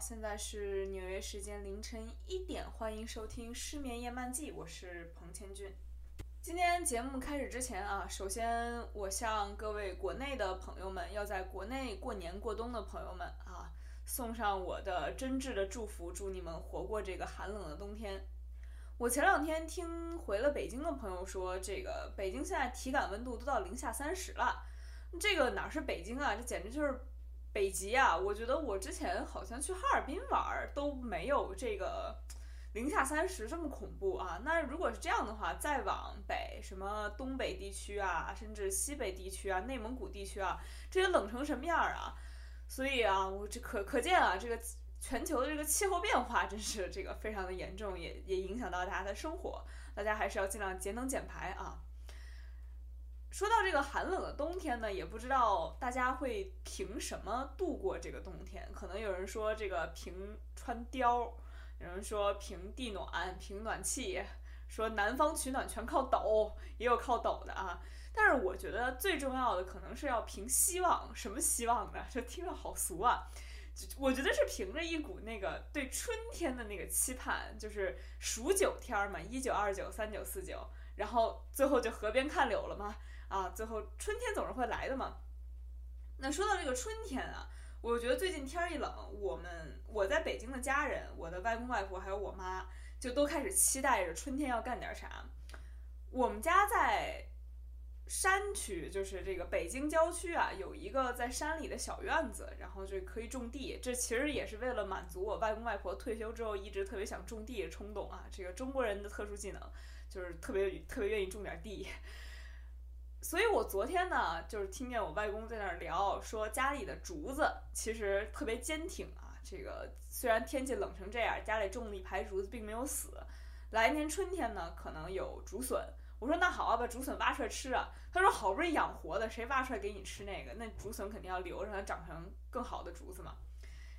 现在是纽约时间凌晨一点，欢迎收听《失眠夜漫记》，我是彭千俊。今天节目开始之前啊，首先我向各位国内的朋友们，要在国内过年过冬的朋友们啊，送上我的真挚的祝福，祝你们活过这个寒冷的冬天。我前两天听回了北京的朋友说，这个北京现在体感温度都到零下三十了，这个哪是北京啊，这简直就是。北极啊，我觉得我之前好像去哈尔滨玩都没有这个零下三十这么恐怖啊。那如果是这样的话，再往北，什么东北地区啊，甚至西北地区啊，内蒙古地区啊，这些冷成什么样啊？所以啊，我这可可见啊，这个全球的这个气候变化真是这个非常的严重，也也影响到大家的生活。大家还是要尽量节能减排啊。说到这个寒冷的冬天呢，也不知道大家会凭什么度过这个冬天？可能有人说这个凭穿貂，有人说凭地暖、凭暖气，说南方取暖全靠抖，也有靠抖的啊。但是我觉得最重要的可能是要凭希望，什么希望呢？这听着好俗啊！我觉得是凭着一股那个对春天的那个期盼，就是数九天嘛，一九、二九、三九、四九，然后最后就河边看柳了嘛。啊，最后春天总是会来的嘛。那说到这个春天啊，我觉得最近天儿一冷，我们我在北京的家人，我的外公外婆还有我妈，就都开始期待着春天要干点啥。我们家在山区，就是这个北京郊区啊，有一个在山里的小院子，然后就可以种地。这其实也是为了满足我外公外婆退休之后一直特别想种地的冲动啊。这个中国人的特殊技能就是特别特别愿意种点地。所以我昨天呢，就是听见我外公在那儿聊，说家里的竹子其实特别坚挺啊。这个虽然天气冷成这样，家里种的一排竹子并没有死。来年春天呢，可能有竹笋。我说那好啊，把竹笋挖出来吃啊。他说好不容易养活的，谁挖出来给你吃那个？那竹笋肯定要留着，让它长成更好的竹子嘛。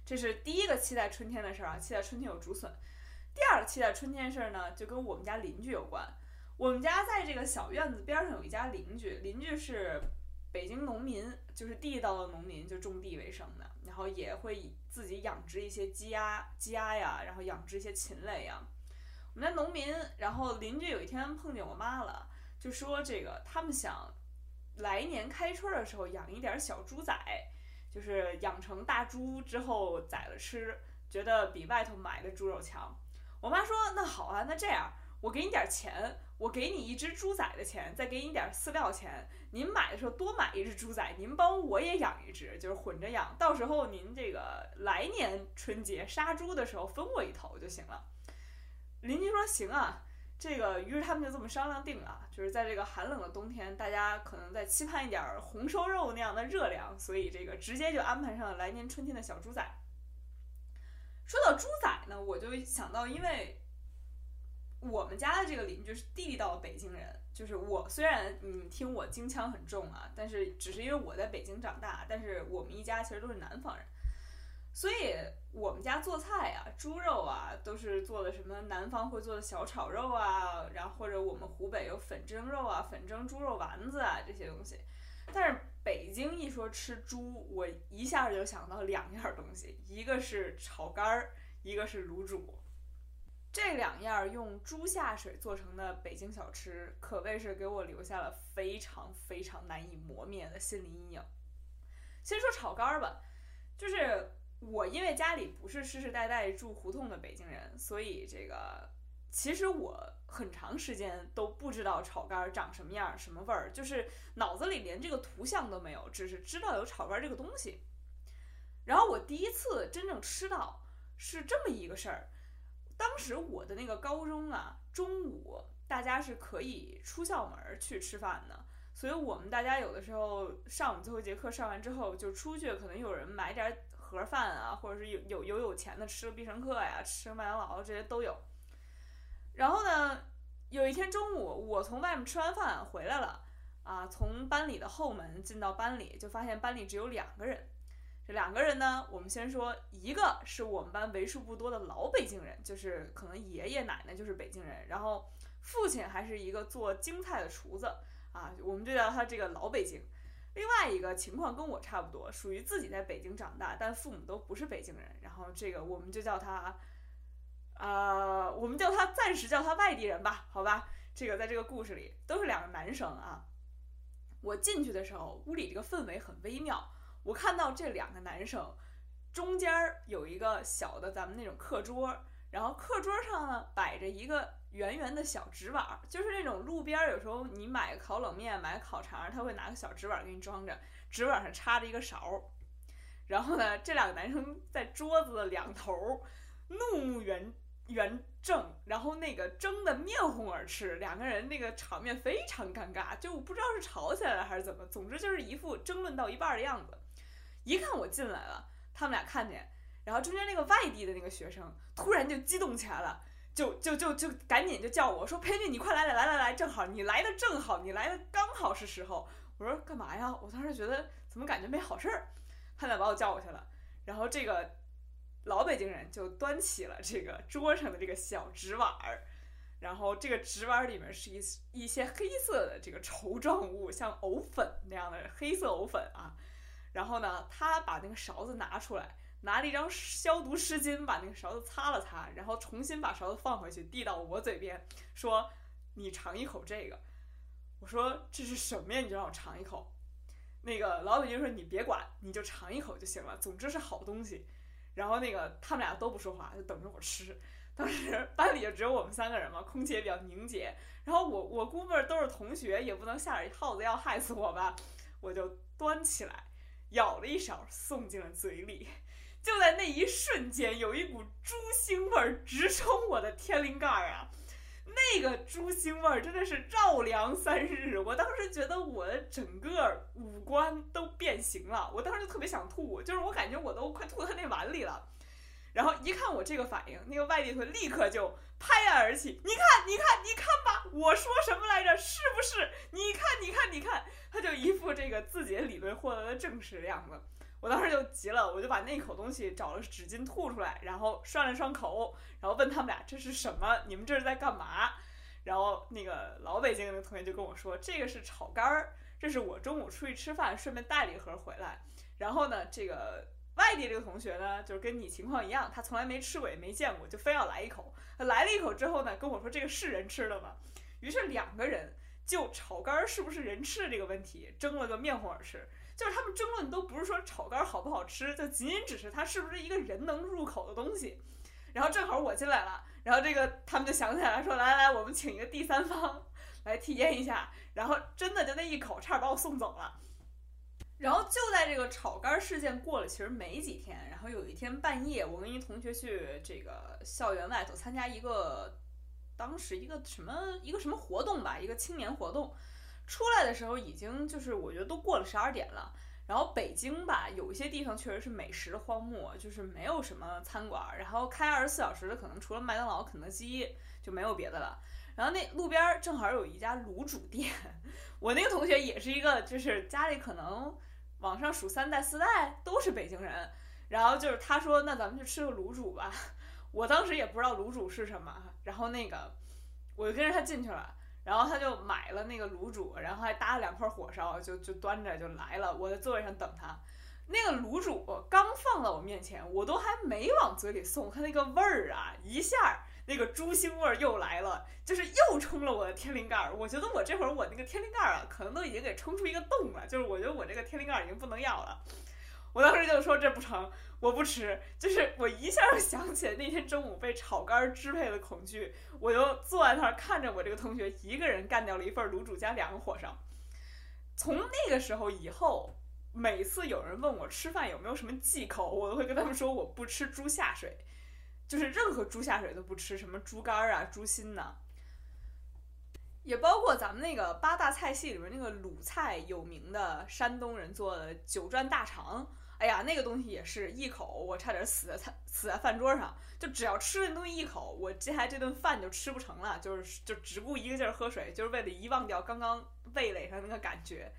这是第一个期待春天的事儿啊，期待春天有竹笋。第二个期待春天的事儿呢，就跟我们家邻居有关。我们家在这个小院子边上有一家邻居，邻居是北京农民，就是地道的农民，就种地为生的，然后也会自己养殖一些鸡鸭、鸡鸭呀，然后养殖一些禽类呀。我们家农民，然后邻居有一天碰见我妈了，就说这个他们想来年开春的时候养一点小猪仔，就是养成大猪之后宰了吃，觉得比外头买的猪肉强。我妈说那好啊，那这样我给你点儿钱。我给你一只猪仔的钱，再给你点儿饲料钱。您买的时候多买一只猪仔，您帮我也养一只，就是混着养。到时候您这个来年春节杀猪的时候分我一头就行了。邻居说行啊，这个于是他们就这么商量定了。就是在这个寒冷的冬天，大家可能在期盼一点红烧肉那样的热量，所以这个直接就安排上了来年春天的小猪仔。说到猪仔呢，我就想到因为。我们家的这个邻居是地道北京人，就是我虽然你听我京腔很重啊，但是只是因为我在北京长大，但是我们一家其实都是南方人，所以我们家做菜啊，猪肉啊都是做的什么南方会做的小炒肉啊，然后或者我们湖北有粉蒸肉啊、粉蒸猪肉丸子啊这些东西，但是北京一说吃猪，我一下就想到两样东西，一个是炒肝儿，一个是卤煮。这两样用猪下水做成的北京小吃，可谓是给我留下了非常非常难以磨灭的心理阴影。先说炒肝儿吧，就是我因为家里不是世世代代住胡同的北京人，所以这个其实我很长时间都不知道炒肝儿长什么样、什么味儿，就是脑子里连这个图像都没有，只是知道有炒肝儿这个东西。然后我第一次真正吃到是这么一个事儿。当时我的那个高中啊，中午大家是可以出校门去吃饭的，所以我们大家有的时候上午最后一节课上完之后就出去，可能有人买点盒饭啊，或者是有有有有钱的吃个必胜客呀，吃个麦当劳这些都有。然后呢，有一天中午我从外面吃完饭回来了，啊，从班里的后门进到班里，就发现班里只有两个人。这两个人呢，我们先说，一个是我们班为数不多的老北京人，就是可能爷爷奶奶就是北京人，然后父亲还是一个做京菜的厨子啊，我们就叫他这个老北京。另外一个情况跟我差不多，属于自己在北京长大，但父母都不是北京人，然后这个我们就叫他，啊，我们叫他暂时叫他外地人吧，好吧。这个在这个故事里都是两个男生啊。我进去的时候，屋里这个氛围很微妙。我看到这两个男生，中间有一个小的咱们那种课桌，然后课桌上呢摆着一个圆圆的小纸碗，就是那种路边有时候你买个烤冷面、买个烤肠，他会拿个小纸碗给你装着，纸碗上插着一个勺。然后呢，这两个男生在桌子的两头，怒目圆圆睁，然后那个争得面红耳赤，两个人那个场面非常尴尬，就不知道是吵起来了还是怎么，总之就是一副争论到一半的样子。一看我进来了，他们俩看见，然后中间那个外地的那个学生突然就激动起来了，就就就就赶紧就叫我说：“佩俊，你快来来来来来，正好你来的正好，你来的刚好是时候。”我说：“干嘛呀？”我当时觉得怎么感觉没好事儿，他俩把我叫过去了，然后这个老北京人就端起了这个桌上的这个小纸碗儿，然后这个纸碗里面是一一些黑色的这个稠状物，像藕粉那样的黑色藕粉啊。然后呢，他把那个勺子拿出来，拿了一张消毒湿巾，把那个勺子擦了擦，然后重新把勺子放回去，递到我嘴边，说：“你尝一口这个。”我说：“这是什么呀？你就让我尝一口。”那个老北京说：“你别管，你就尝一口就行了，总之是好东西。”然后那个他们俩都不说话，就等着我吃。当时 班里就只有我们三个人嘛，空气也比较凝结。然后我我估摸着都是同学，也不能下点耗子药害死我吧，我就端起来。舀了一勺，送进了嘴里。就在那一瞬间，有一股猪腥味儿直冲我的天灵盖儿啊！那个猪腥味儿真的是绕梁三日。我当时觉得我的整个五官都变形了，我当时就特别想吐，就是我感觉我都快吐到那碗里了。然后一看我这个反应，那个外地同学立刻就拍案而起：“你看，你看，你看吧，我说什么来着？是不是？你看，你看，你看。”他就一副这个自己的理论获得了证实的样子。我当时就急了，我就把那口东西找了纸巾吐出来，然后涮了涮口，然后问他们俩：“这是什么？你们这是在干嘛？”然后那个老北京的同学就跟我说：“这个是炒肝儿，这是我中午出去吃饭顺便带了一盒回来。”然后呢，这个。外地这个同学呢，就是跟你情况一样，他从来没吃过也没见过，就非要来一口。他来了一口之后呢，跟我说这个是人吃的吗？于是两个人就炒肝是不是人吃的这个问题争了个面红耳赤。就是他们争论都不是说炒肝好不好吃，就仅仅只是它是不是一个人能入口的东西。然后正好我进来了，然后这个他们就想起来说，来来来，我们请一个第三方来体验一下。然后真的就那一口差点把我送走了。然后就在这个炒肝事件过了，其实没几天。然后有一天半夜，我跟一同学去这个校园外头参加一个，当时一个什么一个什么活动吧，一个青年活动。出来的时候已经就是我觉得都过了十二点了。然后北京吧，有一些地方确实是美食的荒漠，就是没有什么餐馆，然后开二十四小时的可能除了麦当劳、肯德基就没有别的了。然后那路边正好有一家卤煮店，我那个同学也是一个，就是家里可能。往上数三代四代都是北京人，然后就是他说那咱们去吃个卤煮吧，我当时也不知道卤煮是什么，然后那个我就跟着他进去了，然后他就买了那个卤煮，然后还搭了两块火烧，就就端着就来了，我在座位上等他，那个卤煮刚放到我面前，我都还没往嘴里送，他那个味儿啊一下。那个猪腥味儿又来了，就是又冲了我的天灵盖儿。我觉得我这会儿我那个天灵盖儿啊，可能都已经给冲出一个洞了。就是我觉得我这个天灵盖儿已经不能要了。我当时就说这不成，我不吃。就是我一下就想起来那天中午被炒肝支配的恐惧，我就坐在那儿看着我这个同学一个人干掉了一份卤煮加两个火烧。从那个时候以后，每次有人问我吃饭有没有什么忌口，我都会跟他们说我不吃猪下水。就是任何猪下水都不吃，什么猪肝儿啊、猪心呐，也包括咱们那个八大菜系里面那个鲁菜有名的山东人做的九转大肠哎呀，那个东西也是一口，我差点死在餐死在饭桌上。就只要吃那东西一口，我接下来这顿饭就吃不成了，就是就只顾一个劲儿喝水，就是为了遗忘掉刚刚味蕾上那个感觉。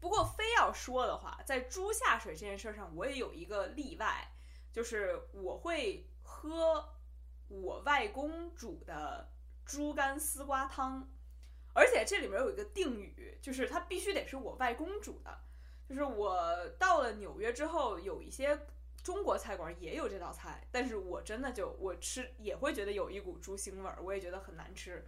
不过非要说的话，在猪下水这件事上，我也有一个例外，就是我会喝我外公煮的猪肝丝瓜汤，而且这里面有一个定语，就是它必须得是我外公煮的。就是我到了纽约之后，有一些中国菜馆也有这道菜，但是我真的就我吃也会觉得有一股猪腥味儿，我也觉得很难吃。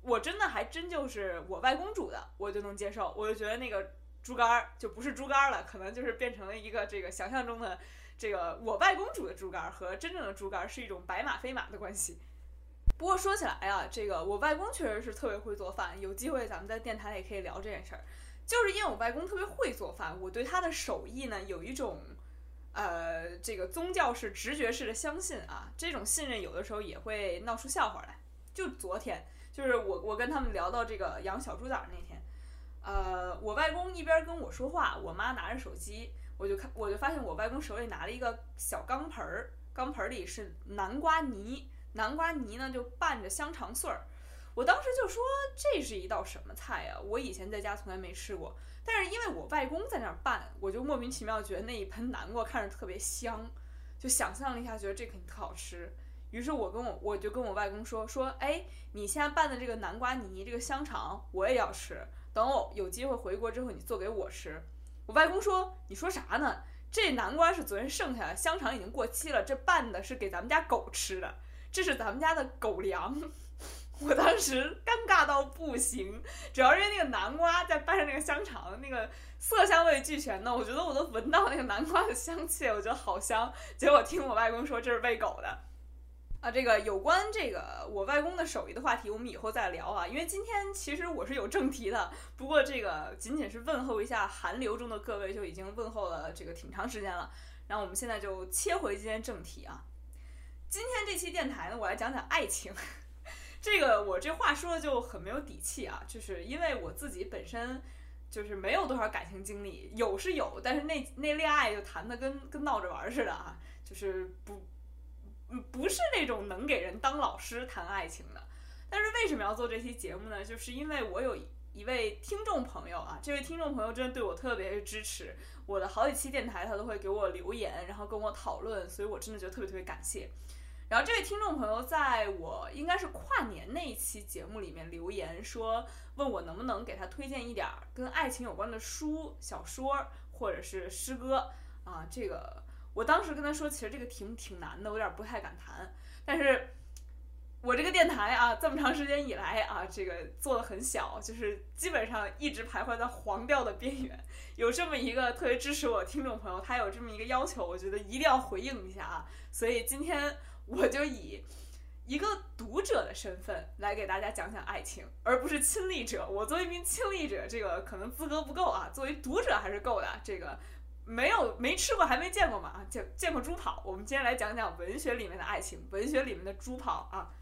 我真的还真就是我外公煮的，我就能接受，我就觉得那个猪肝儿就不是猪肝儿了，可能就是变成了一个这个想象中的 这个我外公煮的猪肝和真正的猪肝是一种白马非马的关系。不过说起来呀，这个我外公确实是特别会做饭，有机会咱们在电台里可以聊这件事儿。就是因为我外公特别会做饭，我对他的手艺呢有一种，呃，这个宗教式、直觉式的相信啊。这种信任有的时候也会闹出笑话来。就昨天，就是我我跟他们聊到这个养小猪崽儿那天，呃，我外公一边跟我说话，我妈拿着手机，我就看我就发现我外公手里拿了一个小钢盆儿，钢盆里是南瓜泥，南瓜泥呢就拌着香肠碎儿。我当时就说这是一道什么菜呀？我以前在家从来没吃过，但是因为我外公在那儿拌，我就莫名其妙觉得那一盆南瓜看着特别香，就想象了一下，觉得这肯定特好吃。于是我跟我我就跟我外公说说，哎，你现在拌的这个南瓜泥，这个香肠我也要吃，等我有机会回国之后你做给我吃。我外公说，你说啥呢？这南瓜是昨天剩下的，香肠已经过期了，这拌的是给咱们家狗吃的，这是咱们家的狗粮。我当时尴尬到不行，主要是因为那个南瓜再拌上那个香肠，那个色香味俱全的，我觉得我都闻到那个南瓜的香气，我觉得好香。结果听我外公说这是喂狗的，啊，这个有关这个我外公的手艺的话题，我们以后再聊啊。因为今天其实我是有正题的，不过这个仅仅是问候一下韩流中的各位，就已经问候了这个挺长时间了。然后我们现在就切回今天正题啊。今天这期电台呢，我来讲讲爱情。这个我这话说的就很没有底气啊，就是因为我自己本身就是没有多少感情经历，有是有，但是那那恋爱就谈的跟跟闹着玩似的啊，就是不，不是那种能给人当老师谈爱情的。但是为什么要做这期节目呢？就是因为我有一位听众朋友啊，这位听众朋友真的对我特别支持，我的好几期电台他都会给我留言，然后跟我讨论，所以我真的觉得特别特别感谢。然后这位听众朋友在我应该是跨年那一期节目里面留言说，问我能不能给他推荐一点跟爱情有关的书、小说或者是诗歌啊。这个我当时跟他说，其实这个题目挺难的，我有点不太敢谈。但是，我这个电台啊，这么长时间以来啊，这个做的很小，就是基本上一直徘徊在黄调的边缘。有这么一个特别支持我的听众朋友，他有这么一个要求，我觉得一定要回应一下啊。所以今天。我就以一个读者的身份来给大家讲讲爱情，而不是亲历者。我作为一名亲历者，这个可能资格不够啊。作为读者还是够的。这个没有没吃过，还没见过嘛啊，见见过猪跑。我们今天来讲讲文学里面的爱情，文学里面的猪跑啊。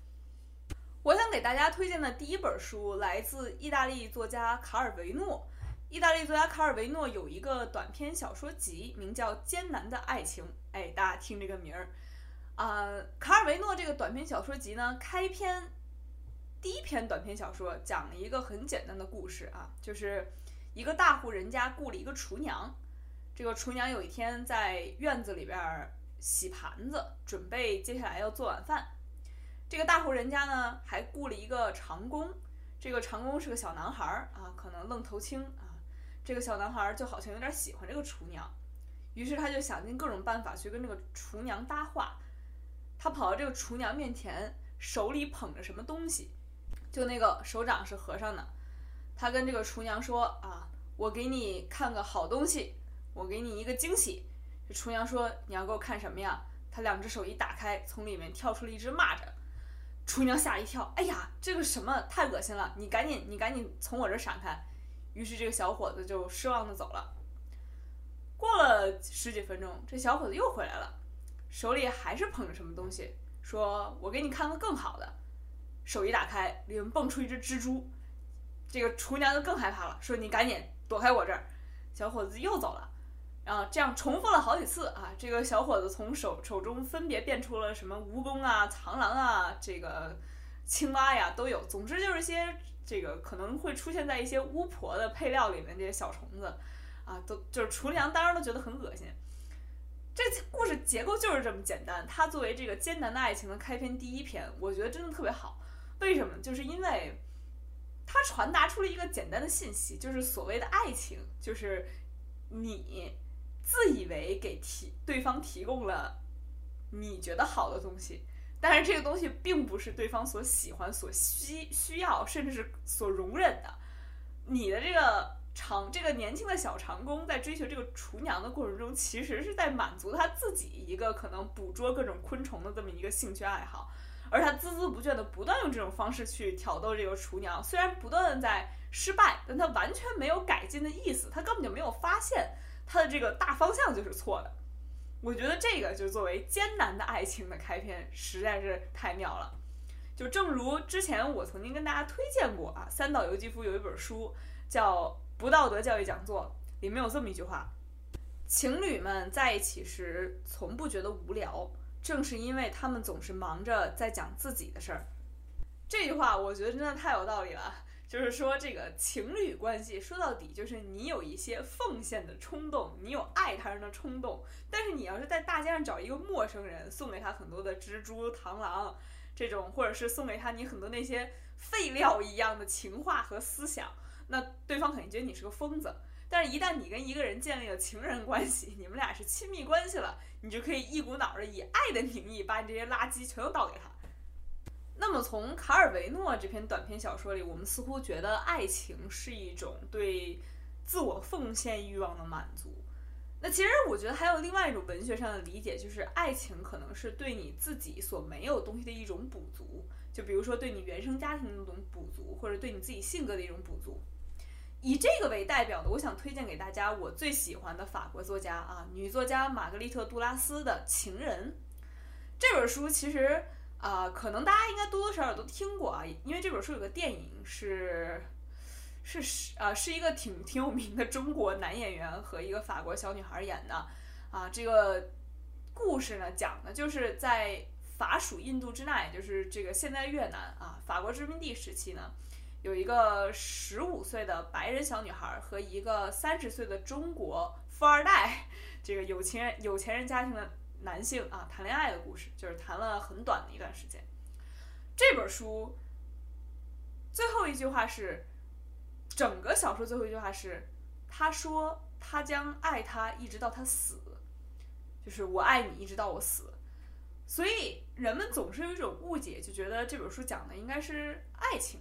我想给大家推荐的第一本书来自意大利作家卡尔维诺。意大利作家卡尔维诺有一个短篇小说集，名叫《艰难的爱情》。哎，大家听这个名儿。啊，卡尔维诺这个短篇小说集呢，开篇第一篇短篇小说讲了一个很简单的故事啊，就是一个大户人家雇了一个厨娘，这个厨娘有一天在院子里边洗盘子，准备接下来要做晚饭。这个大户人家呢还雇了一个长工，这个长工是个小男孩儿啊，可能愣头青啊。这个小男孩儿就好像有点喜欢这个厨娘，于是他就想尽各种办法去跟这个厨娘搭话。他跑到这个厨娘面前，手里捧着什么东西，就那个手掌是合上的。他跟这个厨娘说：“啊，我给你看个好东西，我给你一个惊喜。”这厨娘说：“你要给我看什么呀？”他两只手一打开，从里面跳出了一只蚂蚱。厨娘吓一跳：“哎呀，这个什么太恶心了！你赶紧，你赶紧从我这闪开。”于是这个小伙子就失望的走了。过了十几分钟，这小伙子又回来了。手里还是捧着什么东西，说：“我给你看个更好的。”手一打开，里面蹦出一只蜘蛛。这个厨娘就更害怕了，说：“你赶紧躲开我这儿。”小伙子又走了。然后这样重复了好几次啊，这个小伙子从手手中分别变出了什么蜈蚣啊、螳螂啊、这个青蛙呀都有，总之就是些这个可能会出现在一些巫婆的配料里面这些小虫子啊，都就是厨娘当然都觉得很恶心。这故事结构就是这么简单，它作为这个艰难的爱情的开篇第一篇，我觉得真的特别好。为什么？就是因为它传达出了一个简单的信息，就是所谓的爱情，就是你自以为给提对方提供了你觉得好的东西，但是这个东西并不是对方所喜欢、所需需要，甚至是所容忍的。你的这个。长这个年轻的小长工在追求这个厨娘的过程中，其实是在满足他自己一个可能捕捉各种昆虫的这么一个兴趣爱好，而他孜孜不倦的不断用这种方式去挑逗这个厨娘，虽然不断的在失败，但他完全没有改进的意思，他根本就没有发现他的这个大方向就是错的。我觉得这个就作为艰难的爱情的开篇，实在是太妙了。就正如之前我曾经跟大家推荐过啊，三岛由纪夫有一本书叫。不道德教育讲座里面有这么一句话：情侣们在一起时从不觉得无聊，正是因为他们总是忙着在讲自己的事儿。这句话我觉得真的太有道理了。就是说，这个情侣关系说到底就是你有一些奉献的冲动，你有爱他人的冲动，但是你要是在大街上找一个陌生人，送给他很多的蜘蛛、螳螂这种，或者是送给他你很多那些废料一样的情话和思想。那对方肯定觉得你是个疯子，但是，一旦你跟一个人建立了情人关系，你们俩是亲密关系了，你就可以一股脑的以爱的名义把你这些垃圾全都倒给他。那么，从卡尔维诺这篇短篇小说里，我们似乎觉得爱情是一种对自我奉献欲望的满足。那其实，我觉得还有另外一种文学上的理解，就是爱情可能是对你自己所没有东西的一种补足，就比如说对你原生家庭的那种补足，或者对你自己性格的一种补足。以这个为代表的，我想推荐给大家我最喜欢的法国作家啊，女作家玛格丽特·杜拉斯的《情人》这本书，其实啊，可能大家应该多多少少都听过啊，因为这本书有个电影是是是啊，是一个挺挺有名的中国男演员和一个法国小女孩演的啊。这个故事呢，讲的就是在法属印度支那，就是这个现在越南啊，法国殖民地时期呢。有一个十五岁的白人小女孩和一个三十岁的中国富二代，这个有钱人有钱人家庭的男性啊谈恋爱的故事，就是谈了很短的一段时间。这本书最后一句话是，整个小说最后一句话是，他说他将爱她一直到他死，就是我爱你一直到我死。所以人们总是有一种误解，就觉得这本书讲的应该是爱情。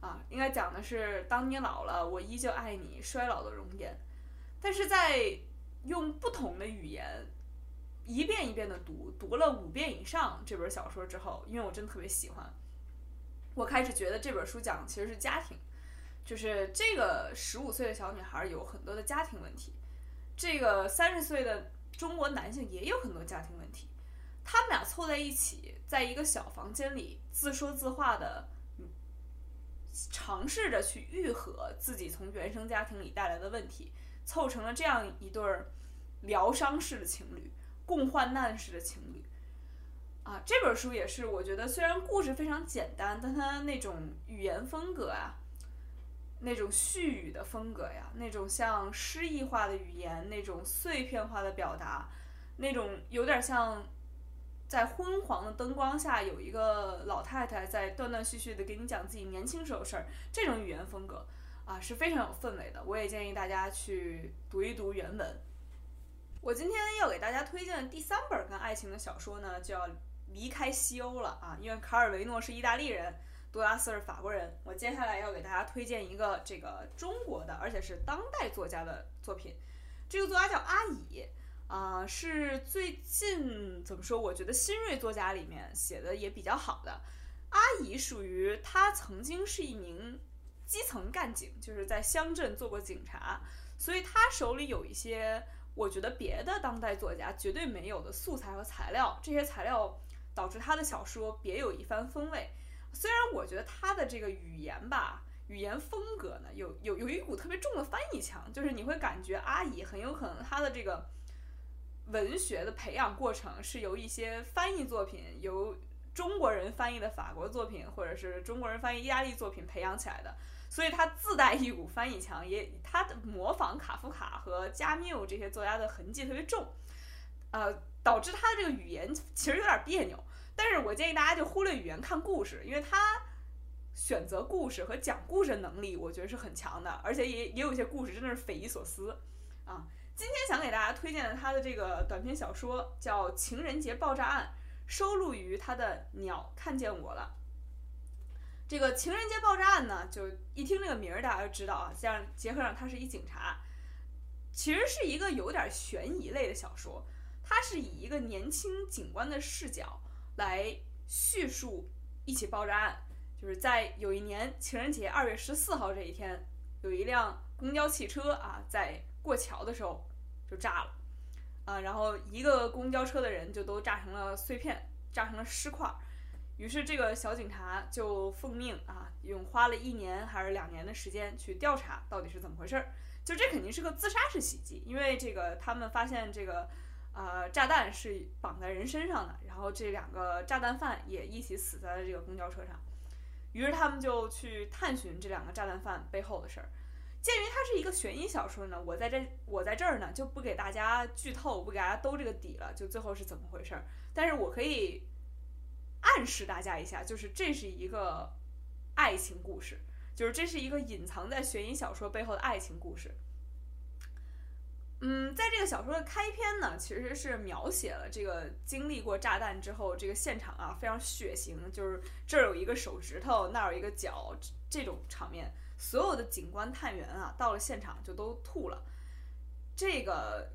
啊，应该讲的是，当你老了，我依旧爱你衰老的容颜。但是在用不同的语言一遍遍的读，读了五遍以上这本小说之后，因为我真的特别喜欢，我开始觉得这本书讲的其实是家庭，就是这个十五岁的小女孩有很多的家庭问题，这个三十岁的中国男性也有很多家庭问题，他们俩凑在一起，在一个小房间里自说自话的。尝试着去愈合自己从原生家庭里带来的问题，凑成了这样一对儿疗伤式的情侣，共患难式的情侣。啊，这本书也是，我觉得虽然故事非常简单，但它那种语言风格啊，那种絮语的风格呀，那种像诗意化的语言，那种碎片化的表达，那种有点像。在昏黄的灯光下，有一个老太太在断断续续的给你讲自己年轻时候事儿，这种语言风格啊是非常有氛围的。我也建议大家去读一读原文。我今天要给大家推荐的第三本跟爱情的小说呢，就要离开西欧了啊，因为卡尔维诺是意大利人，杜拉斯是法国人。我接下来要给大家推荐一个这个中国的，而且是当代作家的作品，这个作家叫阿乙。啊，是最近怎么说？我觉得新锐作家里面写的也比较好的。阿乙属于他曾经是一名基层干警，就是在乡镇做过警察，所以他手里有一些我觉得别的当代作家绝对没有的素材和材料。这些材料导致他的小说别有一番风味。虽然我觉得他的这个语言吧，语言风格呢，有有有一股特别重的翻译腔，就是你会感觉阿姨很有可能他的这个文学的培养过程是由一些翻译作品，由中国人翻译的法国作品，或者是中国人翻译意大利作品培养起来的，所以他自带一股翻译腔，也他的模仿卡夫卡和加缪这些作家的痕迹特别重，呃，导致他的这个语言其实有点别扭。但是我建议大家就忽略语言看故事，因为他。选择故事和讲故事的能力，我觉得是很强的，而且也也有一些故事真的是匪夷所思啊。今天想给大家推荐的他的这个短篇小说叫《情人节爆炸案》，收录于他的《鸟看见我了》。这个情人节爆炸案呢，就一听这个名儿，大家就知道啊，这样结合上他是一警察，其实是一个有点悬疑类的小说。它是以一个年轻警官的视角来叙述一起爆炸案。就是在有一年情人节二月十四号这一天，有一辆公交汽车啊，在过桥的时候就炸了，啊，然后一个公交车的人就都炸成了碎片，炸成了尸块。于是这个小警察就奉命啊，用花了一年还是两年的时间去调查到底是怎么回事儿。就这肯定是个自杀式袭击，因为这个他们发现这个呃炸弹是绑在人身上的，然后这两个炸弹犯也一起死在了这个公交车上。于是他们就去探寻这两个炸弹犯背后的事儿。鉴于它是一个悬疑小说呢，我在这我在这儿呢就不给大家剧透，不给大家兜这个底了，就最后是怎么回事儿。但是我可以暗示大家一下，就是这是一个爱情故事，就是这是一个隐藏在悬疑小说背后的爱情故事。嗯，在这个小说的开篇呢，其实是描写了这个经历过炸弹之后，这个现场啊非常血腥，就是这儿有一个手指头，那儿有一个脚，这种场面，所有的警官探员啊到了现场就都吐了。这个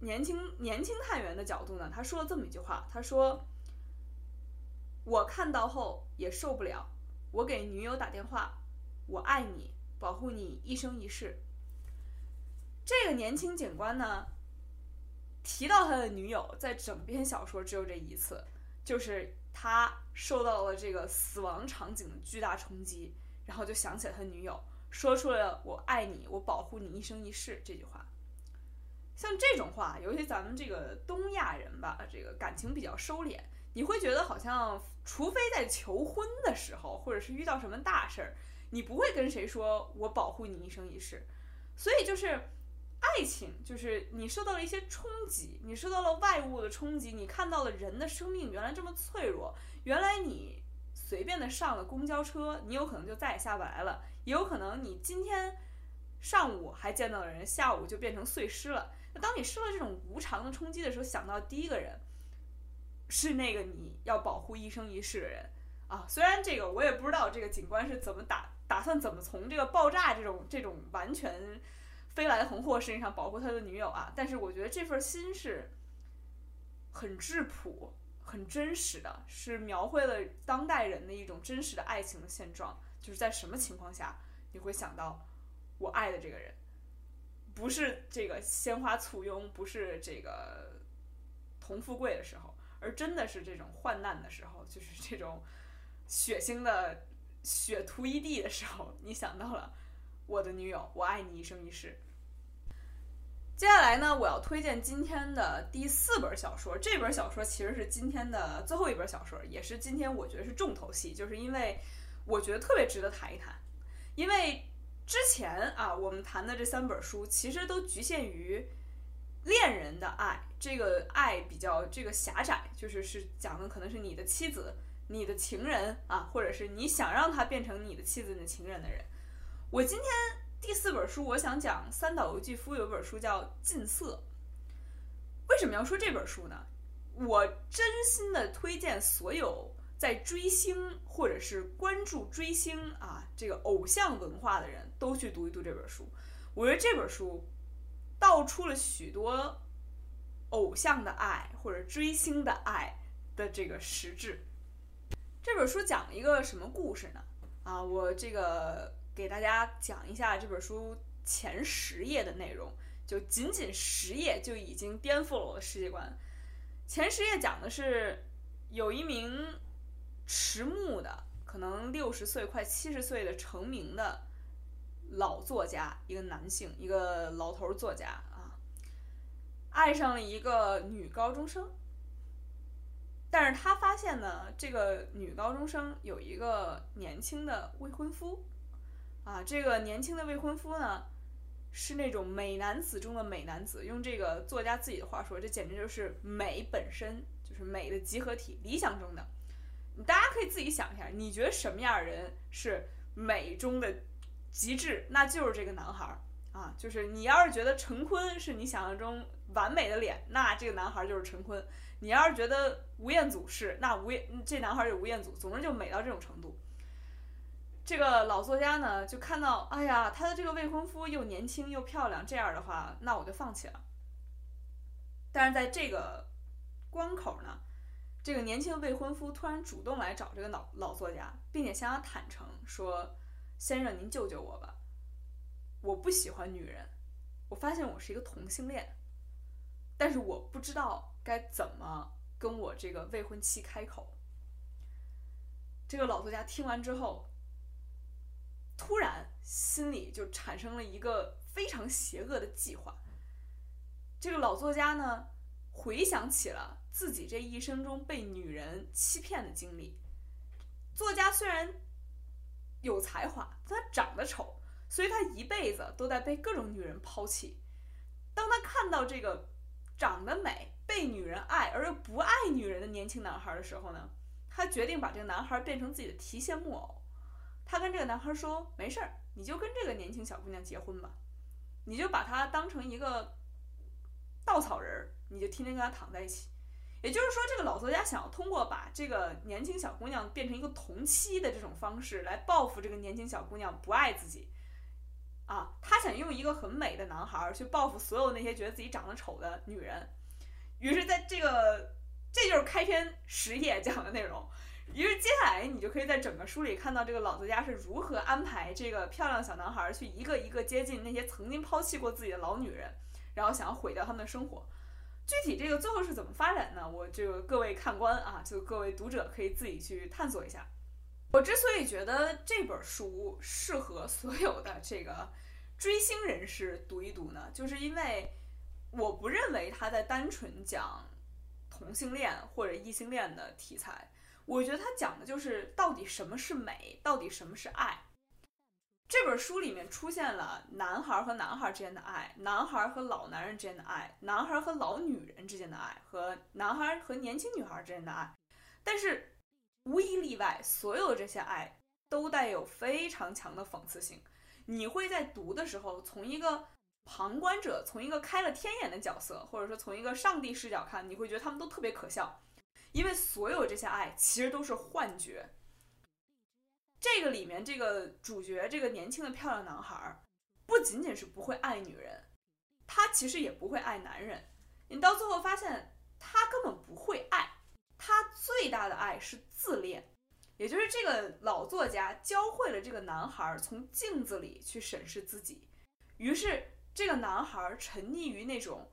年轻年轻探员的角度呢，他说了这么一句话，他说：“我看到后也受不了，我给女友打电话，我爱你，保护你一生一世。”这个年轻警官呢，提到他的女友，在整篇小说只有这一次，就是他受到了这个死亡场景的巨大冲击，然后就想起了他女友，说出了“我爱你，我保护你一生一世”这句话。像这种话，尤其咱们这个东亚人吧，这个感情比较收敛，你会觉得好像，除非在求婚的时候，或者是遇到什么大事儿，你不会跟谁说“我保护你一生一世”，所以就是。爱情就是你受到了一些冲击，你受到了外物的冲击，你看到了人的生命原来这么脆弱，原来你随便的上了公交车，你有可能就再也下不来了，也有可能你今天上午还见到的人，下午就变成碎尸了。当你受到这种无常的冲击的时候，想到第一个人是那个你要保护一生一世的人啊。虽然这个我也不知道这个警官是怎么打打算怎么从这个爆炸这种这种完全。飞来横祸身上保护他的女友啊，但是我觉得这份心是很质朴、很真实的，是描绘了当代人的一种真实的爱情的现状。就是在什么情况下你会想到我爱的这个人，不是这个鲜花簇拥，不是这个同富贵的时候，而真的是这种患难的时候，就是这种血腥的血涂一地的时候，你想到了我的女友，我爱你一生一世。接下来呢，我要推荐今天的第四本小说。这本小说其实是今天的最后一本小说，也是今天我觉得是重头戏，就是因为我觉得特别值得谈一谈。因为之前啊，我们谈的这三本书其实都局限于恋人的爱，这个爱比较这个狭窄，就是是讲的可能是你的妻子、你的情人啊，或者是你想让他变成你的妻子、你的情人的人。我今天。第四本书，我想讲三岛由纪夫有一本书叫《近色》。为什么要说这本书呢？我真心的推荐所有在追星或者是关注追星啊这个偶像文化的人都去读一读这本书。我觉得这本书道出了许多偶像的爱或者追星的爱的这个实质。这本书讲了一个什么故事呢？啊，我这个。给大家讲一下这本书前十页的内容，就仅仅十页就已经颠覆了我的世界观。前十页讲的是有一名迟暮的，可能六十岁快七十岁的成名的老作家，一个男性，一个老头作家啊，爱上了一个女高中生。但是他发现呢，这个女高中生有一个年轻的未婚夫，啊，这个年轻的未婚夫呢，是那种美男子中的美男子。用这个作家自己的话说，这简直就是美本身，就是美的集合体，理想中的。大家可以自己想一下，你觉得什么样的人是美中的极致？那就是这个男孩儿啊，就是你要是觉得陈坤是你想象中完美的脸，那这个男孩就是陈坤。你要是觉得吴彦祖是，那吴彦这男孩儿就吴彦祖，总之就美到这种程度。这个老作家呢，就看到，哎呀，他的这个未婚夫又年轻又漂亮，这样的话，那我就放弃了。但是在这个关口呢，这个年轻的未婚夫突然主动来找这个老老作家，并且向他坦诚说：“先生，您救救我吧，我不喜欢女人，我发现我是一个同性恋，但是我不知道。”该怎么跟我这个未婚妻开口？这个老作家听完之后，突然心里就产生了一个非常邪恶的计划。这个老作家呢，回想起了自己这一生中被女人欺骗的经历。作家虽然有才华，但他长得丑，所以他一辈子都在被各种女人抛弃。当他看到这个长得美，被女人爱而又不爱女人的年轻男孩的时候呢，他决定把这个男孩变成自己的提线木偶。他跟这个男孩说：“没事儿，你就跟这个年轻小姑娘结婚吧，你就把她当成一个稻草人儿，你就天天跟她躺在一起。”也就是说，这个老作家想要通过把这个年轻小姑娘变成一个同妻的这种方式来报复这个年轻小姑娘不爱自己。啊，他想用一个很美的男孩去报复所有那些觉得自己长得丑的女人。于是，在这个，这就是开篇十页讲的内容。于是，接下来你就可以在整个书里看到这个老作家是如何安排这个漂亮小男孩去一个一个接近那些曾经抛弃过自己的老女人，然后想要毁掉他们的生活。具体这个最后是怎么发展呢？我这个各位看官啊，就各位读者可以自己去探索一下。我之所以觉得这本书适合所有的这个追星人士读一读呢，就是因为。我不认为他在单纯讲同性恋或者异性恋的题材，我觉得他讲的就是到底什么是美，到底什么是爱。这本书里面出现了男孩和男孩之间的爱，男孩和老男人之间的爱，男孩和老女人之间的爱，和男孩和年轻女孩之间的爱。但是无一例外，所有这些爱都带有非常强的讽刺性。你会在读的时候从一个。旁观者从一个开了天眼的角色，或者说从一个上帝视角看，你会觉得他们都特别可笑，因为所有这些爱其实都是幻觉。这个里面这个主角这个年轻的漂亮男孩，不仅仅是不会爱女人，他其实也不会爱男人。你到最后发现，他根本不会爱，他最大的爱是自恋，也就是这个老作家教会了这个男孩从镜子里去审视自己，于是。这个男孩沉溺于那种，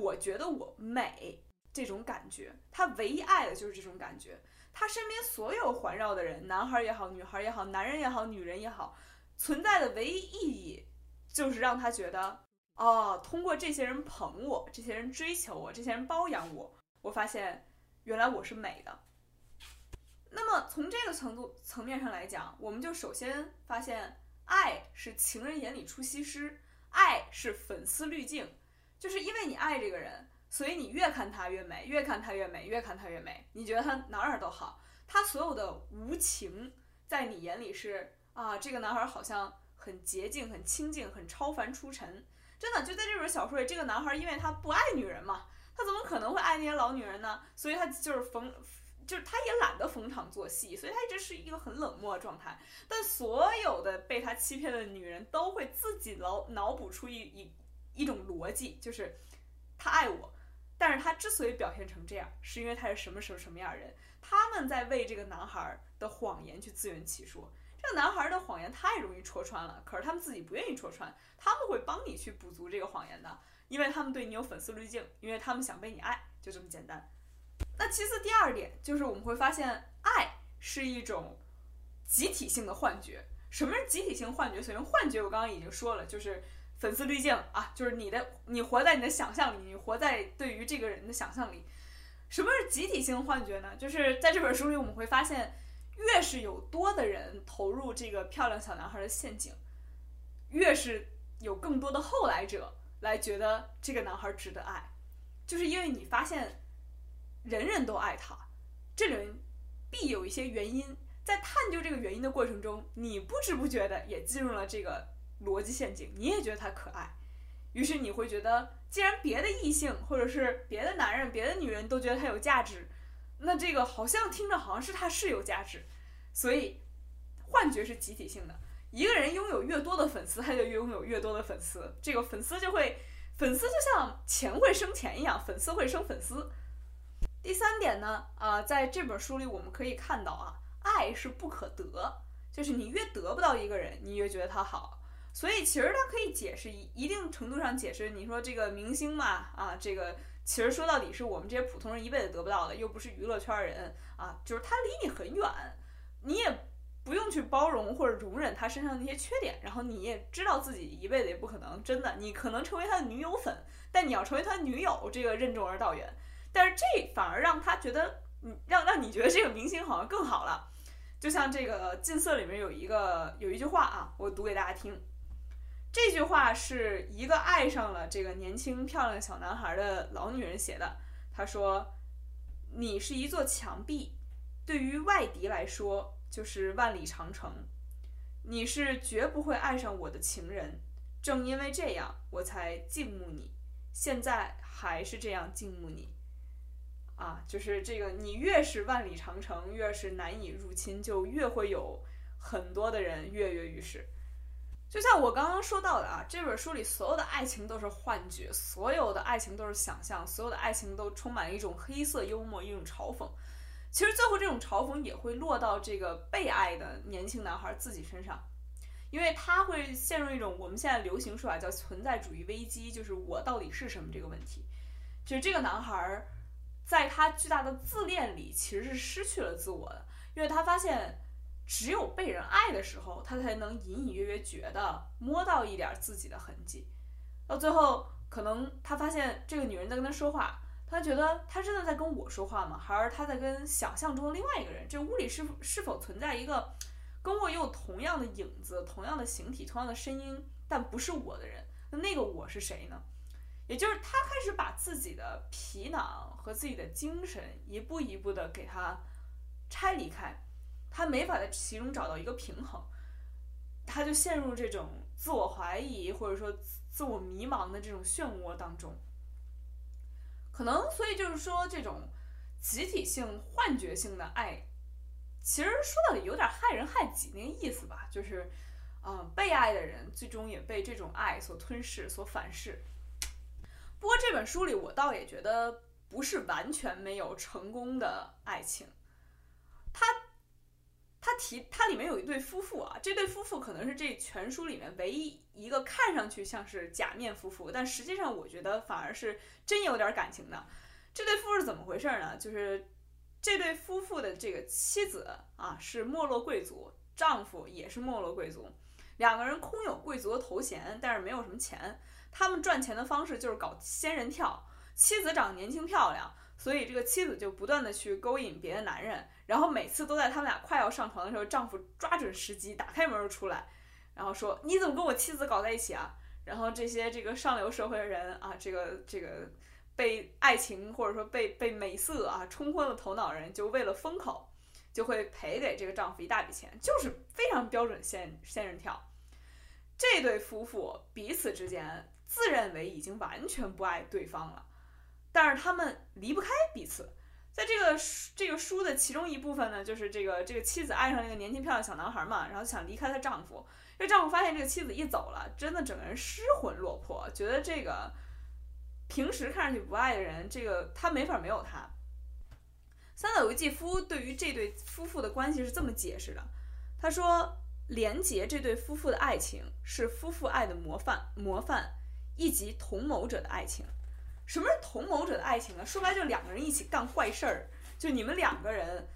我觉得我美这种感觉，他唯一爱的就是这种感觉。他身边所有环绕的人，男孩也好，女孩也好，男人也好，女人也好，存在的唯一意义就是让他觉得，哦，通过这些人捧我，这些人追求我，这些人包养我，我发现原来我是美的。那么从这个程度层面上来讲，我们就首先发现，爱是情人眼里出西施。爱是粉丝滤镜，就是因为你爱这个人，所以你越看他越美，越看他越美，越看他越美。你觉得他哪哪都好，他所有的无情，在你眼里是啊，这个男孩好像很洁净、很清净、很超凡出尘。真的，就在这本小说里，这个男孩因为他不爱女人嘛，他怎么可能会爱那些老女人呢？所以他就是逢。就是他也懒得逢场作戏，所以他一直是一个很冷漠的状态。但所有的被他欺骗的女人都会自己脑脑补出一一一种逻辑，就是他爱我，但是他之所以表现成这样，是因为他是什么什么什么样的人。他们在为这个男孩的谎言去自圆其说。这个男孩的谎言太容易戳穿了，可是他们自己不愿意戳穿，他们会帮你去补足这个谎言的，因为他们对你有粉丝滤镜，因为他们想被你爱，就这么简单。那其次，第二点就是我们会发现，爱是一种集体性的幻觉。什么是集体性幻觉？首先，幻觉我刚刚已经说了，就是粉丝滤镜啊，就是你的你活在你的想象里，你活在对于这个人的想象里。什么是集体性幻觉呢？就是在这本书里，我们会发现，越是有多的人投入这个漂亮小男孩的陷阱，越是有更多的后来者来觉得这个男孩值得爱，就是因为你发现，人人都爱他，这里面必有一些原因。在探究这个原因的过程中，你不知不觉的也进入了这个逻辑陷阱，你也觉得他可爱，于是你会觉得，既然别的异性或者是别的男人、别的女人都觉得他有价值，那这个好像听着好像是他是有价值，所以幻觉是集体性的。一个人拥有越多的粉丝，他就拥有越多的粉丝，这个粉丝就会，粉丝就像钱会生钱一样，粉丝会生粉丝。第三点呢，啊，在这本书里我们可以看到啊。爱是不可得，就是你越得不到一个人，你越觉得他好。所以其实它可以解释一一定程度上解释，你说这个明星嘛，啊，这个其实说到底是我们这些普通人一辈子得不到的，又不是娱乐圈人啊，就是他离你很远，你也不用去包容或者容忍他身上那些缺点，然后你也知道自己一辈子也不可能真的，你可能成为他的女友粉，但你要成为他女友，这个任重而道远。但是这反而让他觉得，嗯，让让你觉得这个明星好像更好了。就像这个近色里面有一个有一句话啊，我读给大家听。这句话是一个爱上了这个年轻漂亮小男孩的老女人写的。她说：“你是一座墙壁，对于外敌来说就是万里长城。你是绝不会爱上我的情人，正因为这样，我才敬慕你。现在还是这样敬慕你。”啊，就是这个，你越是万里长城，越是难以入侵，就越会有很多的人跃跃欲试。就像我刚刚说到的啊，这本书里所有的爱情都是幻觉，所有的爱情都是想象，所有的爱情都充满了一种黑色幽默，一种嘲讽。其实最后这种嘲讽也会落到这个被爱的年轻男孩自己身上，因为他会陷入一种我们现在流行说法叫存在主义危机，就是我到底是什么这个问题。就是这个男孩。在他巨大的自恋里，其实是失去了自我的，因为他发现，只有被人爱的时候，他才能隐隐约约觉得摸到一点自己的痕迹。到最后，可能他发现这个女人在跟他说话，他觉得他真的在跟我说话吗？还是他在跟想象中的另外一个人？这屋里是是否存在一个跟我有同样的影子、同样的形体、同样的声音，但不是我的人？那那个我是谁呢？也就是他开始把自己的皮囊和自己的精神一步一步的给他拆离开，他没法在其中找到一个平衡，他就陷入这种自我怀疑或者说自我迷茫的这种漩涡当中。可能所以就是说，这种集体性、幻觉性的爱，其实说到底有点害人害己那个意思吧，就是，嗯，被爱的人最终也被这种爱所吞噬、所反噬。不过这本书里，我倒也觉得不是完全没有成功的爱情。他他提他里面有一对夫妇啊，这对夫妇可能是这全书里面唯一一个看上去像是假面夫妇，但实际上我觉得反而是真有点感情的。这对夫妇是怎么回事呢？就是这对夫妇的这个妻子啊是没落贵族，丈夫也是没落贵族，两个人空有贵族的头衔，但是没有什么钱。他们赚钱的方式就是搞仙人跳。妻子长得年轻漂亮，所以这个妻子就不断的去勾引别的男人，然后每次都在他们俩快要上床的时候，丈夫抓准时机打开门就出来，然后说你怎么跟我妻子搞在一起啊？然后这些这个上流社会的人啊，这个这个被爱情或者说被被美色啊冲昏了头脑人，就为了封口，就会赔给这个丈夫一大笔钱，就是非常标准仙仙人跳。这对夫妇彼此之间。自认为已经完全不爱对方了，但是他们离不开彼此。在这个这个书的其中一部分呢，就是这个这个妻子爱上那个年轻漂亮小男孩嘛，然后想离开她丈夫。这丈夫发现这个妻子一走了，真的整个人失魂落魄，觉得这个平时看上去不爱的人，这个他没法没有他。三岛由纪夫对于这对夫妇的关系是这么解释的，他说：“连结这对夫妇的爱情是夫妇爱的模范模范。”以及同谋者的爱情，什么是同谋者的爱情呢？说白了，就两个人一起干坏事儿，就你们两个人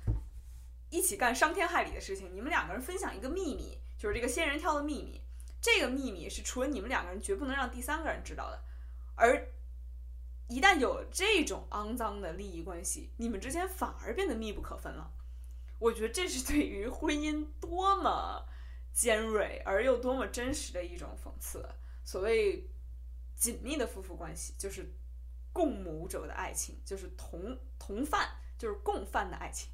一起干伤天害理的事情，你们两个人分享一个秘密，就是这个仙人跳的秘密。这个秘密是除了你们两个人，绝不能让第三个人知道的。而一旦有这种肮脏的利益关系，你们之间反而变得密不可分了。我觉得这是对于婚姻多么尖锐而又多么真实的一种讽刺。所谓紧密的夫妇关系，就是共谋者的爱情，就是同同犯，就是共犯的爱情。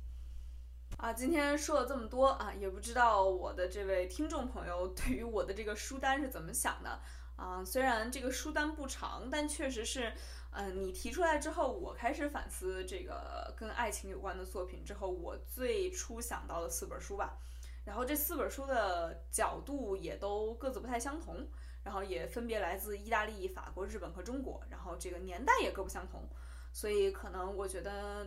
啊，今天说了这么多啊，也不知道我的这位听众朋友对于我的这个书单是怎么想的啊？虽然这个书单不长，但确实是。嗯，你提出来之后，我开始反思这个跟爱情有关的作品之后，我最初想到的四本书吧。然后这四本书的角度也都各自不太相同，然后也分别来自意大利、法国、日本和中国，然后这个年代也各不相同，所以可能我觉得，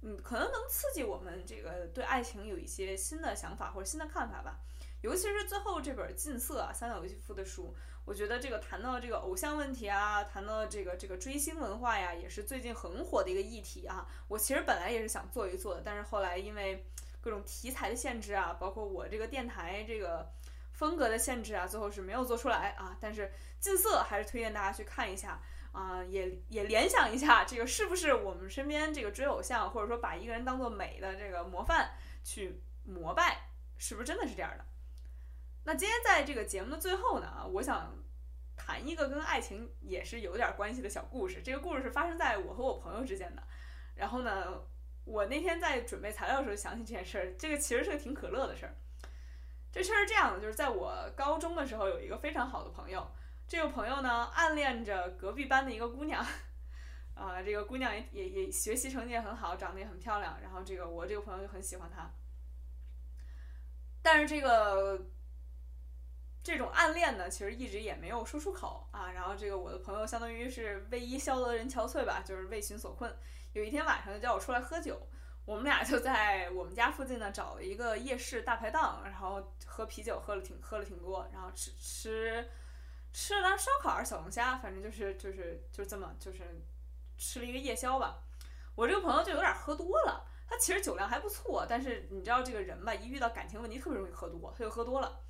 嗯，可能能刺激我们这个对爱情有一些新的想法或者新的看法吧。尤其是最后这本《禁色》啊，三岛由纪夫的书。我觉得这个谈到这个偶像问题啊，谈到这个这个追星文化呀，也是最近很火的一个议题啊。我其实本来也是想做一做的，但是后来因为各种题材的限制啊，包括我这个电台这个风格的限制啊，最后是没有做出来啊。但是近色还是推荐大家去看一下啊，也也联想一下，这个是不是我们身边这个追偶像，或者说把一个人当做美的这个模范去膜拜，是不是真的是这样的？那今天在这个节目的最后呢，我想谈一个跟爱情也是有点关系的小故事。这个故事是发生在我和我朋友之间的。然后呢，我那天在准备材料的时候想起这件事儿，这个其实是个挺可乐的事儿。这事儿是这样的，就是在我高中的时候，有一个非常好的朋友，这个朋友呢暗恋着隔壁班的一个姑娘，啊，这个姑娘也也也学习成绩也很好，长得也很漂亮，然后这个我这个朋友就很喜欢她，但是这个。这种暗恋呢，其实一直也没有说出口啊。然后这个我的朋友相当于是为伊消得人憔悴吧，就是为寻所困。有一天晚上就叫我出来喝酒，我们俩就在我们家附近呢找了一个夜市大排档，然后喝啤酒喝了挺喝了挺多，然后吃吃吃了烧烤还是小龙虾，反正就是就是就这么就是吃了一个夜宵吧。我这个朋友就有点喝多了，他其实酒量还不错，但是你知道这个人吧，一遇到感情问题特别容易喝多，他就喝多了。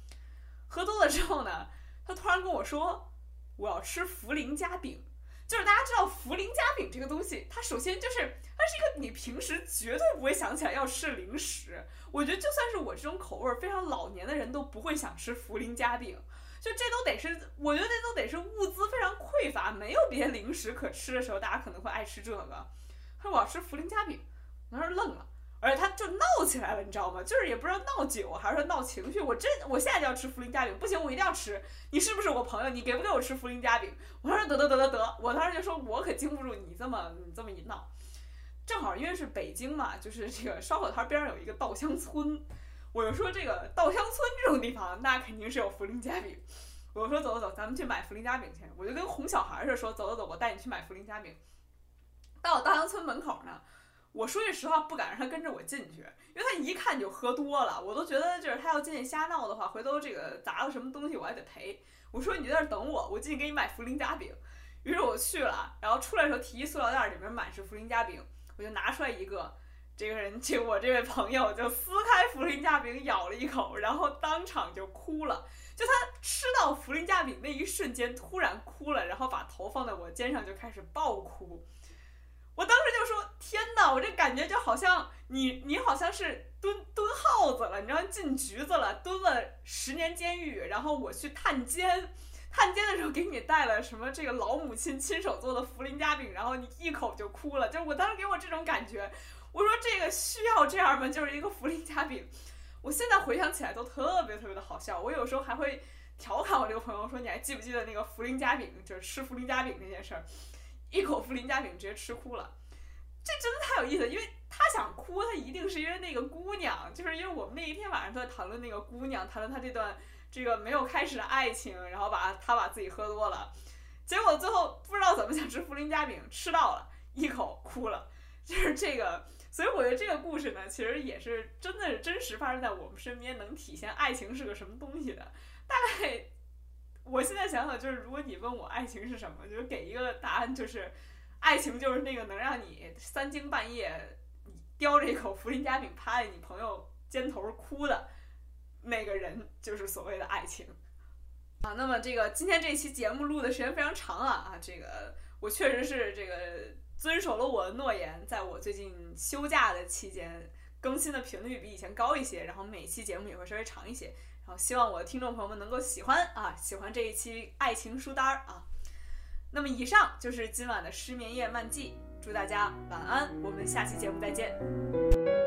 喝多了之后呢，他突然跟我说：“我要吃茯苓夹饼。”就是大家知道茯苓夹饼这个东西，它首先就是它是一个你平时绝对不会想起来要吃零食。我觉得就算是我这种口味非常老年的人都不会想吃茯苓夹饼。就这都得是，我觉得这都得是物资非常匮乏，没有别的零食可吃的时候，大家可能会爱吃这个。他说我要吃茯苓夹饼，我当时愣了。而且他就闹起来了，你知道吗？就是也不知道闹酒还是说闹情绪。我真，我现在就要吃茯苓夹饼，不行，我一定要吃。你是不是我朋友？你给不给我吃茯苓夹饼？我说得得得得得，我当时就说，我可经不住你这么你这么一闹。正好因为是北京嘛，就是这个烧烤摊边上有一个稻香村，我就说这个稻香村这种地方，那肯定是有茯苓夹饼。我就说走走走，咱们去买茯苓夹饼去。我就跟哄小孩似的说，走走走，我带你去买茯苓夹饼。到稻香村门口呢。我说句实话，不敢让他跟着我进去，因为他一看就喝多了，我都觉得就是他要进去瞎闹的话，回头这个砸了什么东西我还得赔。我说你就在这等我，我进去给你买茯苓夹饼。于是我去了，然后出来的时候提一塑料袋，里面满是茯苓夹饼，我就拿出来一个，这个人就我这位朋友就撕开茯苓夹饼咬了一口，然后当场就哭了。就他吃到茯苓夹饼那一瞬间突然哭了，然后把头放在我肩上就开始爆哭。我当时就说：“天哪，我这感觉就好像你，你好像是蹲蹲耗子了，你知道进局子了，蹲了十年监狱，然后我去探监，探监的时候给你带了什么这个老母亲亲手做的茯苓夹饼，然后你一口就哭了，就我当时给我这种感觉，我说这个需要这样吗？就是一个茯苓夹饼，我现在回想起来都特别特别的好笑，我有时候还会调侃我这个朋友说，你还记不记得那个茯苓夹饼，就是吃茯苓夹饼那件事儿。”一口茯苓夹饼直接吃哭了，这真的太有意思。因为他想哭，他一定是因为那个姑娘，就是因为我们那一天晚上都在谈论那个姑娘，谈论他这段这个没有开始的爱情，然后把他把自己喝多了，结果最后不知道怎么想吃茯苓夹饼，吃到了一口哭了，就是这个。所以我觉得这个故事呢，其实也是真的是真实发生在我们身边，能体现爱情是个什么东西的，大概。我现在想想，就是如果你问我爱情是什么，就是给一个答案，就是爱情就是那个能让你三更半夜叼着一口福临夹饼趴在你朋友肩头哭的那个人，就是所谓的爱情啊。那么这个今天这期节目录的时间非常长啊啊，这个我确实是这个遵守了我的诺言，在我最近休假的期间更新的频率比以前高一些，然后每期节目也会稍微长一些，希望我的听众朋友们能够喜欢啊，喜欢这一期爱情书单儿啊。那么以上就是今晚的失眠夜漫记，祝大家晚安，我们下期节目再见。